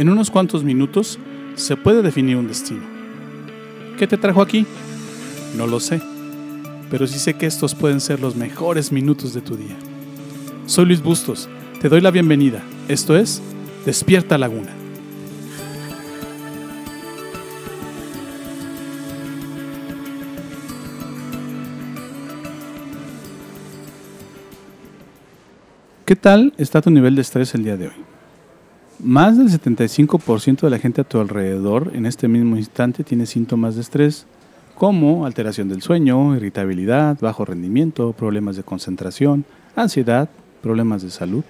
En unos cuantos minutos se puede definir un destino. ¿Qué te trajo aquí? No lo sé, pero sí sé que estos pueden ser los mejores minutos de tu día. Soy Luis Bustos, te doy la bienvenida. Esto es Despierta Laguna. ¿Qué tal está tu nivel de estrés el día de hoy? Más del 75% de la gente a tu alrededor en este mismo instante tiene síntomas de estrés, como alteración del sueño, irritabilidad, bajo rendimiento, problemas de concentración, ansiedad, problemas de salud.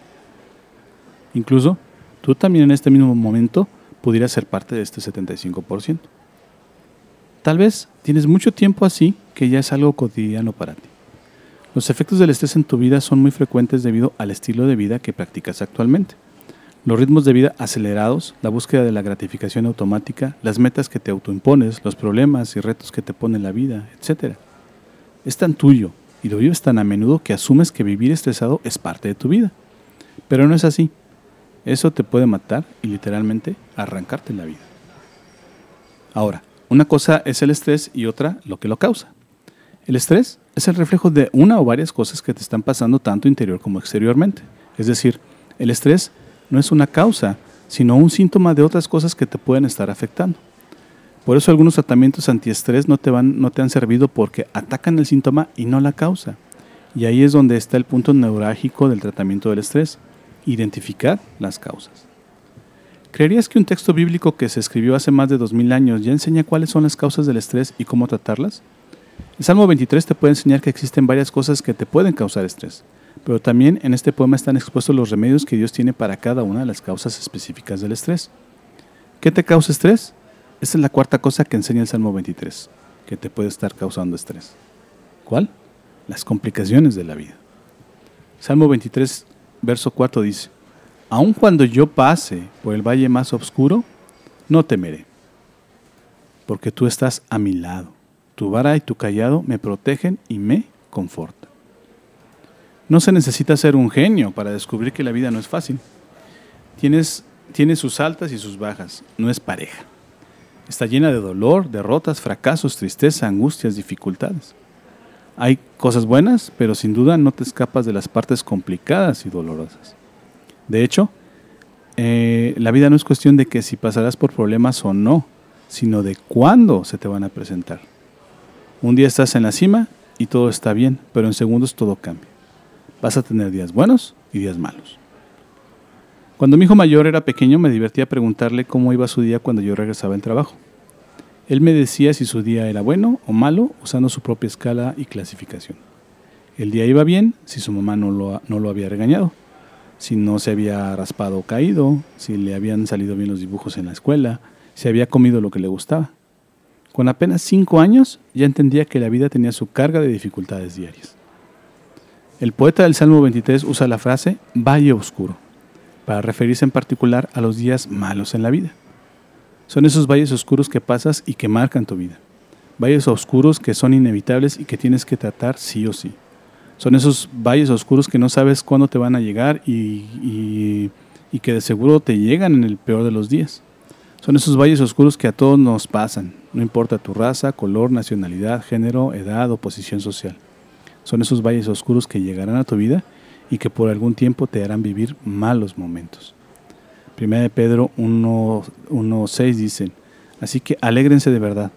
Incluso tú también en este mismo momento pudieras ser parte de este 75%. Tal vez tienes mucho tiempo así que ya es algo cotidiano para ti. Los efectos del estrés en tu vida son muy frecuentes debido al estilo de vida que practicas actualmente. Los ritmos de vida acelerados, la búsqueda de la gratificación automática, las metas que te autoimpones, los problemas y retos que te pone la vida, etc. Es tan tuyo y lo vives tan a menudo que asumes que vivir estresado es parte de tu vida. Pero no es así. Eso te puede matar y literalmente arrancarte la vida. Ahora, una cosa es el estrés y otra lo que lo causa. El estrés es el reflejo de una o varias cosas que te están pasando tanto interior como exteriormente. Es decir, el estrés no es una causa, sino un síntoma de otras cosas que te pueden estar afectando. Por eso algunos tratamientos antiestrés no te, van, no te han servido porque atacan el síntoma y no la causa. Y ahí es donde está el punto neurálgico del tratamiento del estrés, identificar las causas. ¿Creerías que un texto bíblico que se escribió hace más de 2000 años ya enseña cuáles son las causas del estrés y cómo tratarlas? El Salmo 23 te puede enseñar que existen varias cosas que te pueden causar estrés, pero también en este poema están expuestos los remedios que Dios tiene para cada una de las causas específicas del estrés. ¿Qué te causa estrés? Esta es la cuarta cosa que enseña el Salmo 23, que te puede estar causando estrés. ¿Cuál? Las complicaciones de la vida. Salmo 23, verso 4 dice, Aun cuando yo pase por el valle más oscuro, no temeré, porque tú estás a mi lado. Tu vara y tu callado me protegen y me confortan. No se necesita ser un genio para descubrir que la vida no es fácil. Tienes, tiene sus altas y sus bajas, no es pareja. Está llena de dolor, derrotas, fracasos, tristeza, angustias, dificultades. Hay cosas buenas, pero sin duda no te escapas de las partes complicadas y dolorosas. De hecho, eh, la vida no es cuestión de que si pasarás por problemas o no, sino de cuándo se te van a presentar. Un día estás en la cima y todo está bien, pero en segundos todo cambia. Vas a tener días buenos y días malos. Cuando mi hijo mayor era pequeño me divertía preguntarle cómo iba su día cuando yo regresaba en trabajo. Él me decía si su día era bueno o malo usando su propia escala y clasificación. El día iba bien si su mamá no lo había regañado, si no se había raspado o caído, si le habían salido bien los dibujos en la escuela, si había comido lo que le gustaba. Con apenas cinco años ya entendía que la vida tenía su carga de dificultades diarias. El poeta del Salmo 23 usa la frase valle oscuro para referirse en particular a los días malos en la vida. Son esos valles oscuros que pasas y que marcan tu vida. Valles oscuros que son inevitables y que tienes que tratar sí o sí. Son esos valles oscuros que no sabes cuándo te van a llegar y, y que de seguro te llegan en el peor de los días. Son esos valles oscuros que a todos nos pasan, no importa tu raza, color, nacionalidad, género, edad o posición social. Son esos valles oscuros que llegarán a tu vida y que por algún tiempo te harán vivir malos momentos. Primera de Pedro 1.6 dice, así que alégrense de verdad.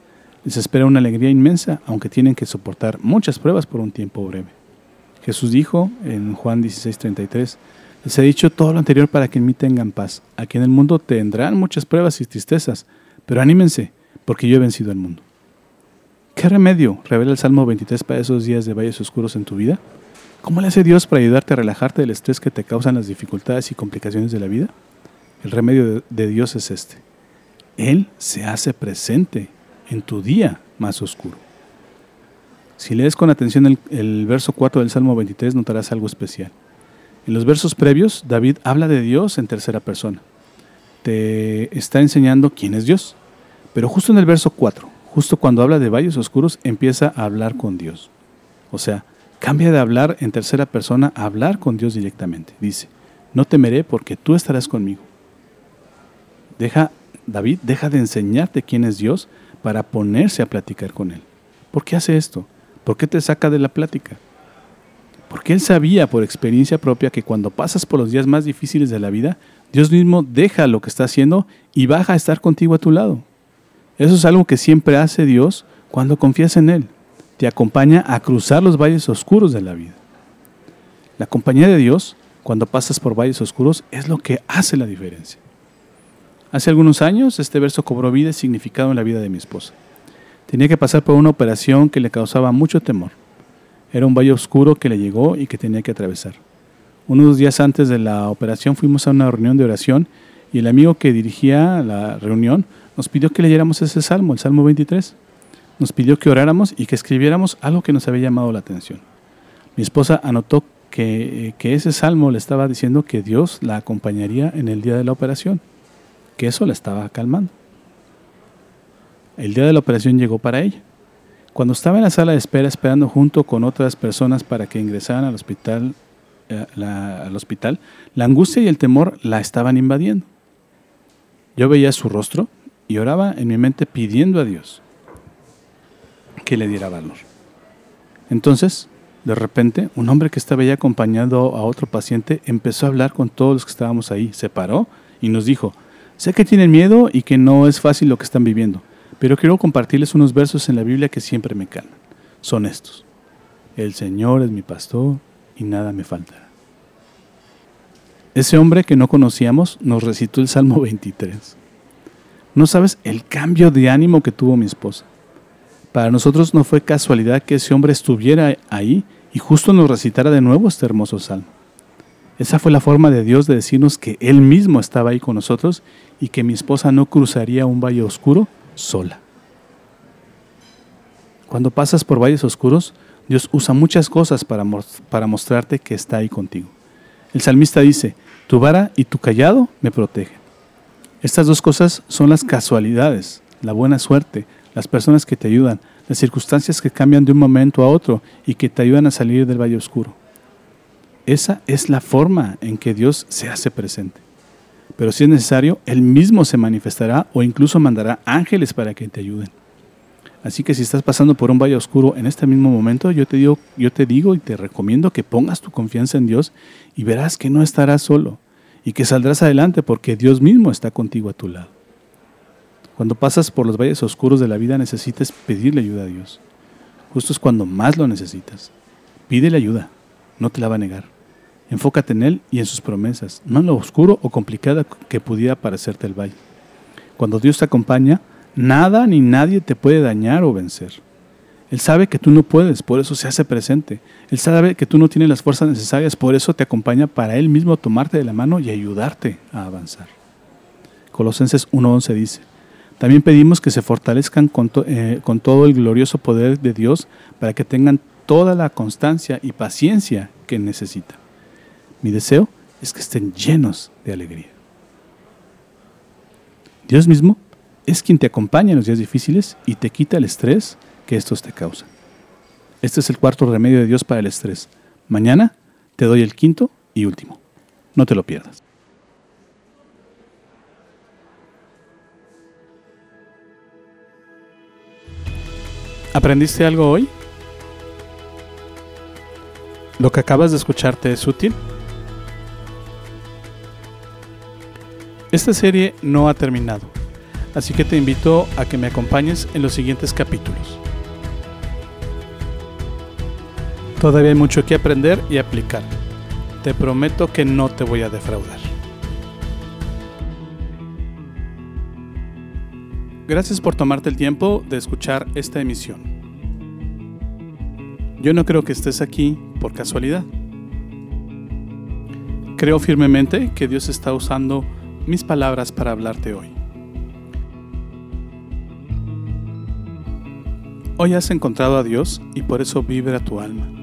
Les espera una alegría inmensa, aunque tienen que soportar muchas pruebas por un tiempo breve. Jesús dijo en Juan 16:33, les he dicho todo lo anterior para que en mí tengan paz. Aquí en el mundo tendrán muchas pruebas y tristezas, pero anímense, porque yo he vencido el mundo. ¿Qué remedio revela el Salmo 23 para esos días de valles oscuros en tu vida? ¿Cómo le hace Dios para ayudarte a relajarte del estrés que te causan las dificultades y complicaciones de la vida? El remedio de Dios es este. Él se hace presente en tu día más oscuro. Si lees con atención el, verso 4 del Salmo 23, notarás algo especial. En los versos previos, David habla de Dios en tercera persona. Te está enseñando quién es Dios. Pero justo en el verso 4, justo cuando habla de valles oscuros, empieza a hablar con Dios. O sea, cambia de hablar en tercera persona a hablar con Dios directamente. Dice, no temeré porque tú estarás conmigo. Deja, David deja de enseñarte quién es Dios para ponerse a platicar con Él. ¿Por qué hace esto? ¿Por qué te saca de la plática? Porque Él sabía por experiencia propia que cuando pasas por los días más difíciles de la vida, Dios mismo deja lo que está haciendo y baja a estar contigo a tu lado. Eso es algo que siempre hace Dios cuando confías en Él. Te acompaña a cruzar los valles oscuros de la vida. La compañía de Dios, cuando pasas por valles oscuros, es lo que hace la diferencia. Hace algunos años este verso cobró vida y significado en la vida de mi esposa. Tenía que pasar por una operación que le causaba mucho temor. Era un valle oscuro que le llegó y que tenía que atravesar. Unos días antes de la operación fuimos a una reunión de oración y el amigo que dirigía la reunión nos pidió que leyéramos ese salmo, el Salmo 23. Nos pidió que oráramos y que escribiéramos algo que nos había llamado la atención. Mi esposa anotó que, que ese salmo le estaba diciendo que Dios la acompañaría en el día de la operación que eso la estaba calmando. El día de la operación llegó para ella. Cuando estaba en la sala de espera esperando junto con otras personas para que ingresaran al hospital, eh, al hospital, la angustia y el temor la estaban invadiendo. Yo veía su rostro y oraba en mi mente pidiendo a Dios que le diera valor. Entonces, de repente, un hombre que estaba ya acompañando a otro paciente empezó a hablar con todos los que estábamos ahí. Se paró y nos dijo, Sé que tienen miedo y que no es fácil lo que están viviendo, pero quiero compartirles unos versos en la Biblia que siempre me calman. Son estos. El Señor es mi pastor y nada me faltará. Ese hombre que no conocíamos nos recitó el Salmo 23. No sabes el cambio de ánimo que tuvo mi esposa. Para nosotros no fue casualidad que ese hombre estuviera ahí y justo nos recitara de nuevo este hermoso salmo. Esa fue la forma de Dios de decirnos que Él mismo estaba ahí con nosotros y que mi esposa no cruzaría un valle oscuro sola. Cuando pasas por valles oscuros, Dios usa muchas cosas para, para mostrarte que está ahí contigo. El salmista dice, tu vara y tu callado me protegen. Estas dos cosas son las casualidades, la buena suerte, las personas que te ayudan, las circunstancias que cambian de un momento a otro y que te ayudan a salir del valle oscuro. Esa es la forma en que Dios se hace presente. Pero si es necesario, Él mismo se manifestará o incluso mandará ángeles para que te ayuden. Así que si estás pasando por un valle oscuro en este mismo momento, yo te digo, yo te digo y te recomiendo que pongas tu confianza en Dios y verás que no estarás solo y que saldrás adelante porque Dios mismo está contigo a tu lado. Cuando pasas por los valles oscuros de la vida necesitas pedirle ayuda a Dios. Justo es cuando más lo necesitas. Pídele ayuda, no te la va a negar. Enfócate en Él y en sus promesas, no en lo oscuro o complicado que pudiera parecerte el valle. Cuando Dios te acompaña, nada ni nadie te puede dañar o vencer. Él sabe que tú no puedes, por eso se hace presente. Él sabe que tú no tienes las fuerzas necesarias, por eso te acompaña para Él mismo tomarte de la mano y ayudarte a avanzar. Colosenses 1.11 dice, también pedimos que se fortalezcan con, eh, con todo el glorioso poder de Dios para que tengan toda la constancia y paciencia que necesitan. Mi deseo es que estén llenos de alegría. Dios mismo es quien te acompaña en los días difíciles y te quita el estrés que estos te causan. Este es el cuarto remedio de Dios para el estrés. Mañana te doy el quinto y último. No te lo pierdas. ¿Aprendiste algo hoy? ¿Lo que acabas de escucharte es útil? Esta serie no ha terminado, así que te invito a que me acompañes en los siguientes capítulos. Todavía hay mucho que aprender y aplicar. Te prometo que no te voy a defraudar. Gracias por tomarte el tiempo de escuchar esta emisión. Yo no creo que estés aquí por casualidad. Creo firmemente que Dios está usando mis palabras para hablarte hoy. Hoy has encontrado a Dios y por eso vibra tu alma.